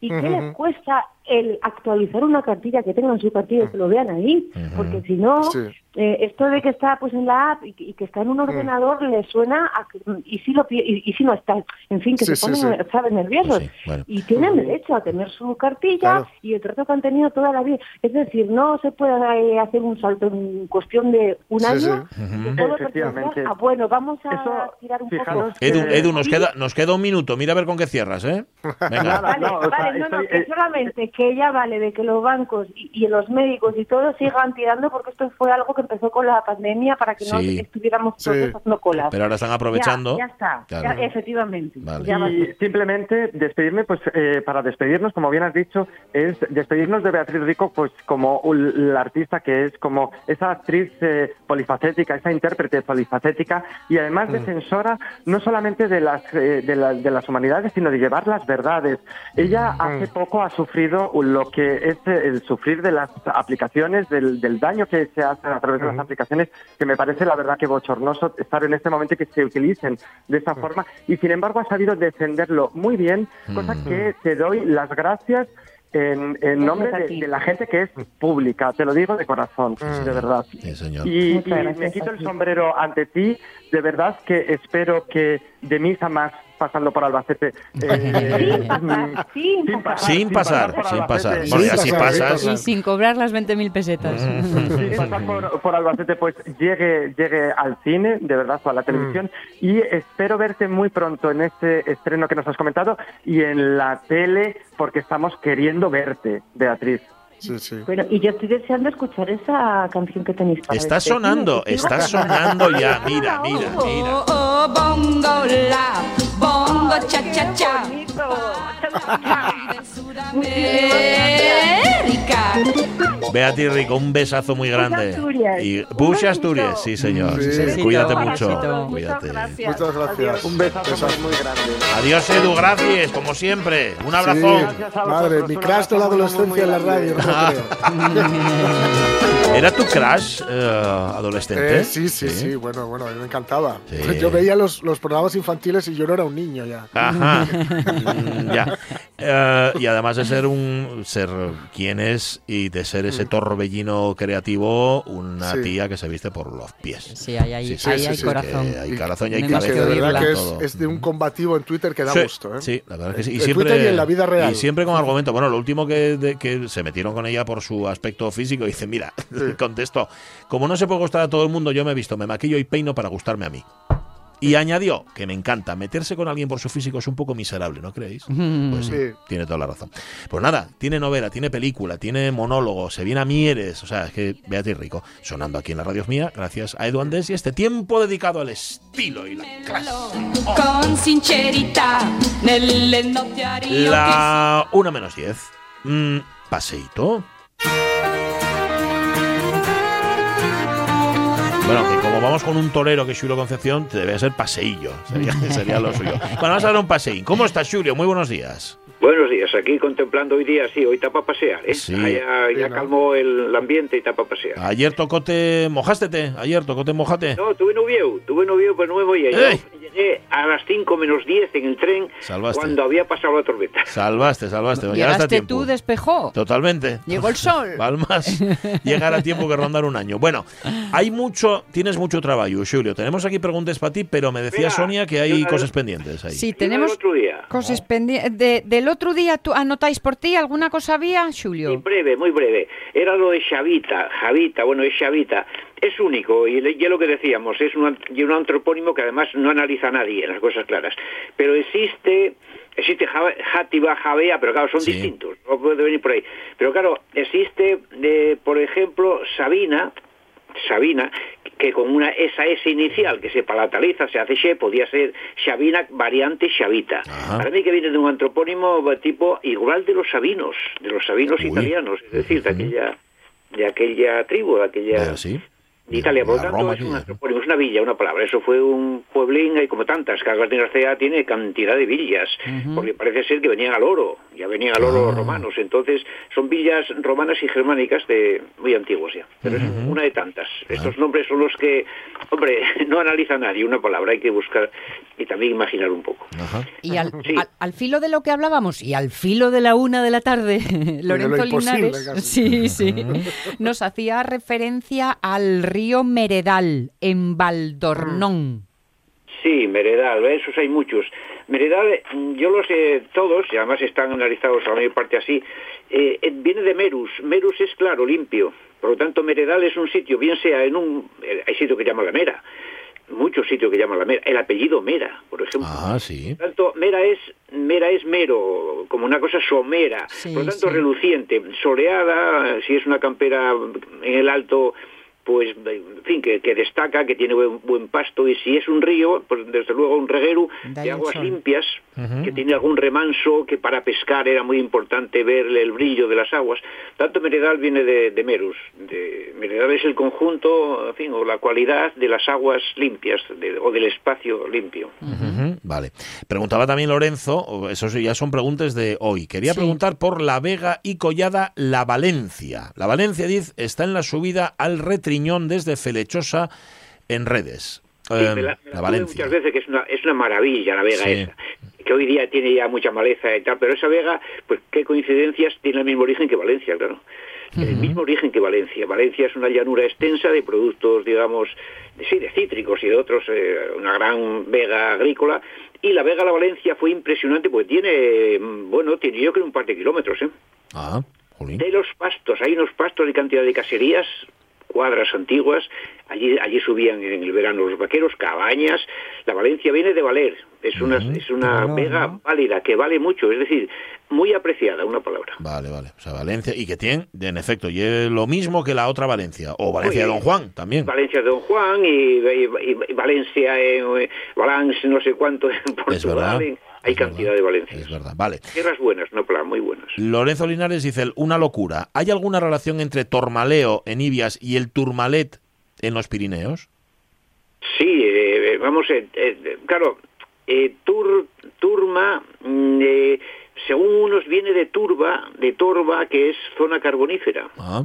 ¿Y qué les cuesta el actualizar una cartilla que tengan su cartilla y que lo vean ahí? Porque si no, Sí. Eh, esto de que está pues en la app y que, y que está en un ordenador le suena a que, y si lo y, y si no está, en fin, que Sí, se sí, ponen, sí. ¿sabes? nerviosos. Sí, bueno. Y tienen derecho a tener su cartilla Claro. y el trato que han tenido toda la vida. Es decir, no se puede eh, hacer un salto en cuestión de un Sí, año sí. y todo Efectivamente. pertenece a, bueno, vamos a Eso, tirar un fijaros poco. Edu, que- Edu, nos queda, nos queda un minuto. Mira a ver con qué cierras, ¿eh? Venga. Nada, Vale, no, o sea, vale, no, no, estoy- que eh, solamente que ya vale de que los bancos y, y los médicos y todo sigan tirando porque esto fue algo que empezó con la pandemia para que no Sí. estuviéramos todos Sí. haciendo colas. Pero ahora están aprovechando. Ya, ya está, Claro. ya, efectivamente. Vale. Ya. Y simplemente despedirme, pues eh, para despedirnos, como bien has dicho, es despedirnos de Beatriz Rico, pues como la artista que es, como esa actriz eh, polifacética, esa intérprete polifacética y además defensora no solamente de las, eh, de, la- de las humanidades, sino de llevar las verdades. Ella hace poco ha sufrido lo que es el sufrir de las aplicaciones, del, del daño que se hace a través de las aplicaciones, que me parece la verdad que bochornoso estar en este momento y que se utilicen de esa forma. Y sin embargo ha sabido defenderlo muy bien, cosa que te doy las gracias en, en nombre de, de la gente que es pública, te lo digo de corazón, de verdad. Sí, señor. Y, y me quito el sombrero ante ti, de verdad que espero que de misa más pasando por Albacete. eh, Sin pasar, sin sin pasar. Sin pasar, pasar. Y Sin así pasar, sin pasas. pasar. Y sin cobrar las 20.000 pesetas. sin pasar por, por Albacete, pues llegue, llegue al cine, de verdad, o a la televisión, y espero verte muy pronto en este estreno que nos has comentado y en la tele, porque estamos queriendo verte, Beatriz. Sí, sí. Bueno, y yo estoy deseando escuchar esa canción que tenéis para Está despedirme. sonando, está sonando ya. Mira, mira, mira. Oh, oh, bongo la, bongo cha cha cha. Beatriz Rico, un besazo muy grande. Asturias. Y Bush. Asturias, sí, señor. Sí. sí, Besito, Cuídate mucho. Cuídate. Muchas gracias. Muchas gracias. Un besazo muy, muy grande. Adiós, Edu, gracias, como siempre. Un abrazo. Sí. Madre, mi un crush de la adolescencia en la radio, creo. ¿Era tu crush eh, adolescente? Eh, sí, sí, sí, bueno, bueno, a mí me encantaba. Sí. Yo veía los, los programas infantiles y yo no era un niño ya. Ajá. Ya. Eh, y además de ser un ser quien es y de ser ese torbellino creativo, una Sí. tía que se viste por los pies. Sí, ahí, Sí, sí, ahí sí, hay sí, corazón. que hay corazón y hay cabeza. que de verdad que es, es de un combativo en Twitter que da Sí, gusto. ¿eh? Sí, la verdad que sí. Y En siempre, Twitter y en la vida real. Y siempre con argumento. Bueno, lo último que, de- que se metieron con ella por su aspecto físico, dice, mira, contesto, como no se puede gustar a todo el mundo, yo me he visto, me maquillo y peino para gustarme a mí. Y añadió, que me encanta, meterse con alguien por su físico es un poco miserable, ¿no creéis? Pues sí, Sí. tiene toda la razón. Pues nada, tiene novela, tiene película, tiene monólogo, se viene a Mieres, o sea, es que Beatriz Rico, sonando aquí en la radio mía, gracias a Edu Andés y este tiempo dedicado al estilo y la clase. La una menos 10. Mm, paseíto. Bueno, que como vamos con un torero que es Julio Concepción, debe ser paseillo. Sería, sería lo suyo. Bueno, vamos a dar un paseín. ¿Cómo estás, Julio? Muy buenos días. Buenos días, aquí contemplando hoy día, sí, hoy está para pasear, ¿eh? Sí. Ya, calmó el ambiente y está para pasear. Ayer tocote, mojástete. Ayer tocote, mojate. No, tuve novio, tuve novio, pero nuevo y ¡Ey! Llegué a las 5 menos 10 en el tren Salvaste. cuando había pasado la tormenta. Salvaste, salvaste. Llegaste a Llegaste tiempo. tú, despejó. Totalmente. Llegó el sol. Palmas, llegar a tiempo que rondar un año. Bueno, hay mucho, tienes mucho trabajo, Julio. Tenemos aquí preguntas para ti, pero me decía Mira, Sonia que hay cosas vez- pendientes ahí. Sí, tenemos otro día. cosas pendientes. De- del otro día, ¿tú anotáis por ti alguna cosa había, Muy Julio? breve, muy breve. Era lo de Xavita, Javita, bueno, es Xavita. Es único, y ya lo que decíamos, es un, y un antropónimo que además no analiza a nadie, las cosas claras. Pero existe, existe Játiva, Javea, pero claro, son Sí. distintos, no puede venir por ahí. Pero claro, existe, eh, por ejemplo, Sabina, Sabina, que con una esa S inicial que se palataliza, se hace she, podía ser Sabina variante Xavita. Ajá. Para mí que viene de un antropónimo tipo igual de los sabinos, de los sabinos Uy. italianos, es decir, de aquella de aquella tribu, de aquella Eh, sí. De Italia, por lo tanto Roma es un aquella, ¿no? antropónimo, es una villa, una palabra. Eso fue un pueblín, hay como tantas, que Albertín Arcea tiene cantidad de villas, porque parece ser que venían al oro, ya venían al oro Ah. los romanos, entonces son villas romanas y germánicas de muy antiguas ya, pero es una de tantas. Estos nombres son los que, hombre, no analiza nadie una palabra, hay que buscar y también imaginar un poco. Ajá. Y al, Sí. al- al filo de lo que hablábamos y al filo de la una de la tarde, Lorenzo imposible, Linares sí, sí, nos hacía referencia al río Meredal en Valdornón. Sí, Meredal, esos hay muchos. Meredal, mm, yo los sé todos, y además están analizados a la mayor parte así, eh, eh, viene de Merus. Merus es claro, limpio. Por lo tanto, Meredal es un sitio, bien sea en un... eh, hay sitio que llama la Mera, muchos sitios que llaman la Mera. El apellido Mera, por ejemplo. Ah, sí. Por lo tanto, Mera es, Mera es mero, como una cosa somera, Sí, por lo tanto sí. reluciente, soleada, si es una campera en el alto, pues, en fin, que, que destaca, que tiene buen, buen pasto, y si es un río, pues desde luego un reguero de aguas limpias, que tiene algún remanso, que para pescar era muy importante verle el brillo de las aguas. Tanto Meredal viene de, de Merus, de, Meredal es el conjunto, en fin, o la cualidad de las aguas limpias, de- o del espacio limpio. Vale. Preguntaba también Lorenzo, eso sí, ya son preguntas de hoy. Quería Sí. preguntar por la Vega y Collada La Valencia. La Valencia, dice, está en la subida al retriñón desde Felechosa en redes. Sí, Em, me la, me la la tuve Valencia. muchas veces que es una, es una maravilla la vega Sí. esa, que hoy día tiene ya mucha maleza y tal, pero esa vega, pues qué coincidencias, tiene el mismo origen que Valencia, claro. El mismo origen que Valencia. Valencia es una llanura extensa de productos, digamos, de, sí, de cítricos y de otros, eh, una gran vega agrícola. Y la vega La Valencia fue impresionante porque tiene, mm, bueno, tiene yo creo un par de kilómetros, ¿eh? Ah, jolín. De los pastos, hay unos pastos de cantidad de caserías, cuadras antiguas, allí allí subían en el verano los vaqueros, cabañas. La Valencia viene de valer, es una es una Claro, vega ¿no? válida que vale mucho, es decir, muy apreciada, una palabra. Vale, vale. O sea, Valencia. Y que tiene, en efecto, y es lo mismo que la otra Valencia. O Valencia de Don Juan también. Valencia de Don Juan y, y- y- y Valencia, en, eh, Valence, no sé cuánto en Es verdad. En- hay es cantidad verdad, de Valencias. Es verdad. Vale. Tierras buenas, no plan, muy buenas. Lorenzo Linares dice, una locura. ¿Hay alguna relación entre Tormaleo en Ibias y el Turmalet en los Pirineos? Sí, eh, vamos, eh, eh, claro, eh, tur, turma, mm, eh, según unos viene de turba, de torba, que es zona carbonífera. Ah.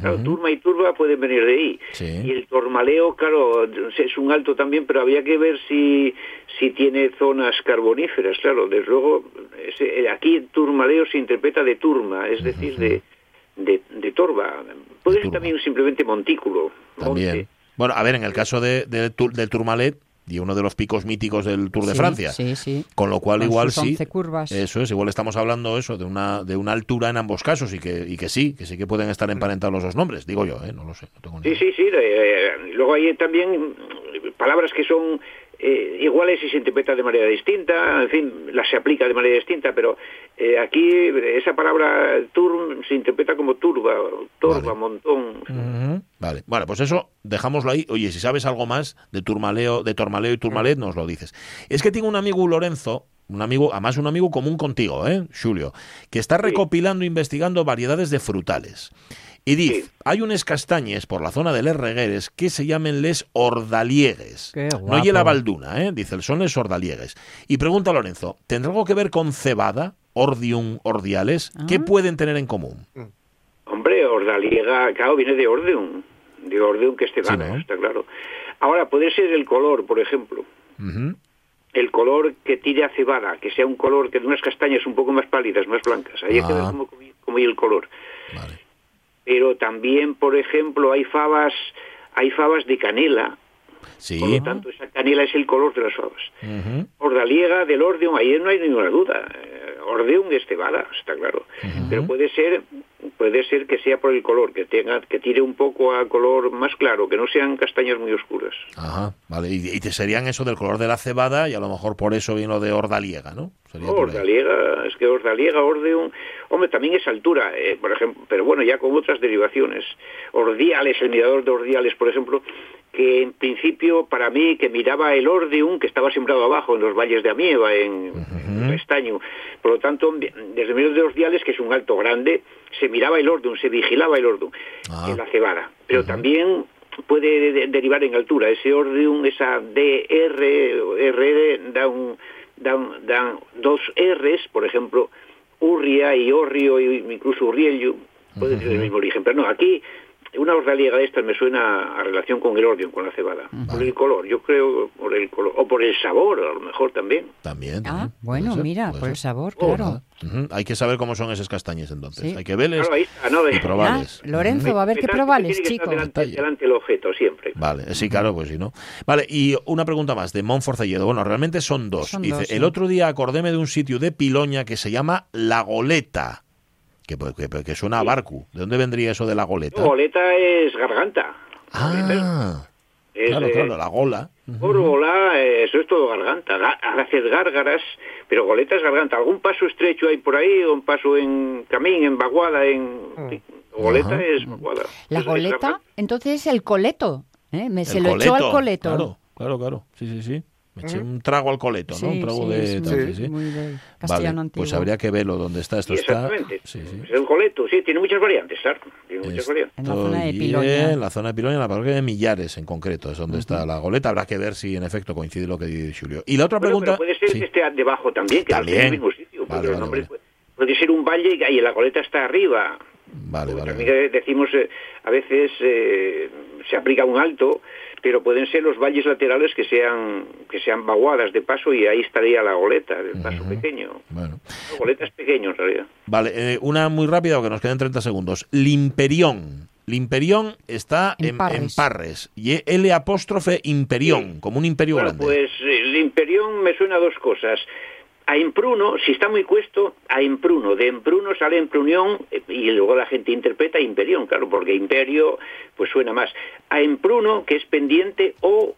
Claro, turma y turba pueden venir de ahí. Sí. Y el tormaleo, claro, es un alto también, pero había que ver si, si tiene zonas carboníferas, claro. Desde luego, ese- aquí el turmaleo se interpreta de turma, es decir, de, de, de torba. Puede ser turba. también simplemente montículo. También. monte. Bueno, a ver, en el caso de, de del Tourmalet, y uno de los picos míticos del Tour de Sí, Francia. Sí, sí. Con lo cual Con igual sus sí. 11 curvas. Eso es, igual estamos hablando eso de una de una altura en ambos casos y que y que sí, que sí que pueden estar emparentados los dos nombres, digo yo, ¿eh? no lo sé, no tengo ni Sí, idea. sí, sí. eh, luego hay también palabras que son eh, igual es si se interpreta de manera distinta, en fin, la se aplica de manera distinta, pero eh, aquí esa palabra turn se interpreta como turba, torba, montón. Ujú. Vale, bueno, pues eso dejámoslo ahí. Oye, si sabes algo más de turmaleo, de tormaleo y turmalet, nos lo dices. Es que tengo un amigo Lorenzo, un amigo, además un amigo común contigo, ¿eh, Julio, que está recopilando, investigando variedades de frutales. Y dice, hay unes castañes por la zona de Les Regueres que se llaman les ordaliegues. Qué No y la balduna, ¿eh? dice, son les ordaliegues. Y pregunta Lorenzo, ¿tendrá algo que ver con cebada, ordium, ordiales? ¿Qué Ah. pueden tener en común? Hombre, ordaliega, claro, viene de ordeum, de ordeum que es cebada, ¿no? está claro. Ahora, puede ser el color, por ejemplo. El color que tire a cebada, que sea un color que de unas castañas un poco más pálidas, más blancas. Ahí hay que ver Ah. cómo, cómo y el color. Pero también, por ejemplo, hay fabas, hay fabas de canela. Sí. Por lo tanto, esa canela es el color de las fabas. Ujú. Ordaliega del ordeum, ahí no hay ninguna duda. Eh, Ordeum es cebada, está claro. Pero puede ser, puede ser que sea por el color, que tenga, que tire un poco a color más claro, que no sean castañas muy oscuras. Ajá, vale. Y, y te serían eso del color de la cebada y a lo mejor por eso viene lo de ordaliega, ¿no? Sería ahí. Ordaliega, es que Ordaliega, Ordeum, hombre, también es altura, eh, por ejemplo, pero bueno, ya con otras derivaciones. Ordiales, el mirador de Ordiales, por ejemplo, que en principio para mí que miraba el Ordeum, que estaba sembrado abajo en los valles de Amieva, en, estaño. Por lo tanto, desde el mirador de Ordiales, que es un alto grande, se miraba el Ordeum, se vigilaba el Ordeum, en la cebada. Pero también puede de- de- derivar en altura. Ese Ordeum, esa DR, da un dan, dan dos R's, por ejemplo, Urria y Orrio, y incluso Urriello, puede ser el mismo origen. Pero no, aquí una ordaliega de estas me suena a relación con el ordium, con la cebada. Por el color, yo creo por el color. O por el sabor, a lo mejor también. También. Ah, bueno, mira, por el sabor, Oh, claro. Hay que saber cómo son esas castañas entonces. Sí. Hay que verles Claro, ahí está, ¿no? y probarles. Ah, Lorenzo, va a ver qué Tiene probales, que estar chico. Delante, delante el objeto, siempre. Vale, sí, claro, pues sí, ¿no? Vale, y una pregunta más de Monforcelledo. Bueno, realmente son dos. Son Dice, dos, sí. el otro día acordéme de un sitio de Piloña que se llama La Goleta, que, pues, que, que suena a barco. ¿De dónde vendría eso de La Goleta? Goleta es garganta. Ah, Es, claro, eh, claro, la gola. Górgola, eh, eso es todo garganta. Ga- Haces gárgaras, pero goleta es garganta. ¿Algún paso estrecho hay por ahí? ¿O un paso en camín, en vaguada? En... Goleta Ajá. es vaguada. La Es- goleta, entonces es el coleto. ¿eh? Me, se El lo echó al coleto, coleto. Claro, claro, claro. Sí, sí, sí. Me eché un trago al coleto, ¿no? Sí, Un trago sí, de... muy- sí, sí. muy de Vale, castellano antiguo. pues habría que verlo dónde está. Esto Sí, está... exactamente. Sí, sí. Es el coleto, sí, tiene muchas variantes, claro. Tiene muchas variantes. En la zona de Piloña. En la zona de Piloña, en la parroquia de Millares, en concreto, es donde está la goleta. Habrá que ver si en efecto coincide lo que dice Julio. Y la otra Bueno, pregunta. pero puede ser sí. que esté debajo también, que no esté en el También. mismo sitio. Porque Vale, vale, nombres vale. puede- puede ser un valle y la goleta está arriba. Vale, vale. También decimos, eh, a veces eh, se aplica un alto, pero pueden ser los valles laterales que sean que sean vaguadas de paso y ahí estaría la goleta, el paso pequeño. Bueno. La goleta es pequeño en realidad. Vale, eh, una muy rápida porque nos quedan 30 segundos. Limperión. Limperión está En en, en Parres. Y L apóstrofe imperión, como un imperio Bueno, grande. pues el Imperión me suena a dos cosas. A Impruno, si está muy cuesto, a Impruno. De Impruno sale Imprunión eh, y luego la gente interpreta Imperión, claro, porque Imperio pues suena más. A Impruno, que es pendiente, o,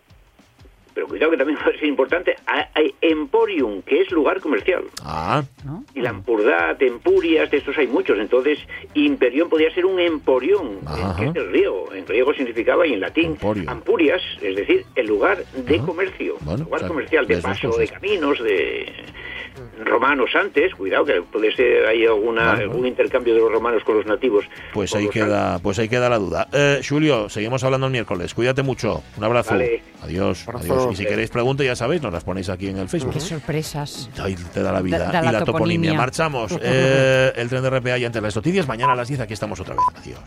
pero cuidado que también puede ser importante, a Emporium, que es lugar comercial. Ah, Y la Empurdad, Empurias, de estos hay muchos. Entonces, Imperión podría ser un Emporión, Ajá. que es el río. En griego significaba y en latín Emporio. Ampurias, es decir, el lugar de comercio. Bueno, lugar o sea, comercial, de paso, de caminos, de romanos antes. Cuidado, que puede ser hay alguna, algún intercambio de los romanos con los nativos. pues ahí queda, pues ahí queda la duda. Eh, Julio, seguimos hablando el miércoles. Cuídate mucho. Un abrazo. Vale. Adiós, Abrazo. adiós. Y si queréis preguntas, ya sabéis, nos las ponéis aquí en el Facebook. Qué sorpresas. Ahí te da la vida. Da- da y la la toponimia. toponimia. Marchamos. Eh, el tren de RPA y antes las noticias. Mañana a las 10 aquí estamos otra vez. Adiós.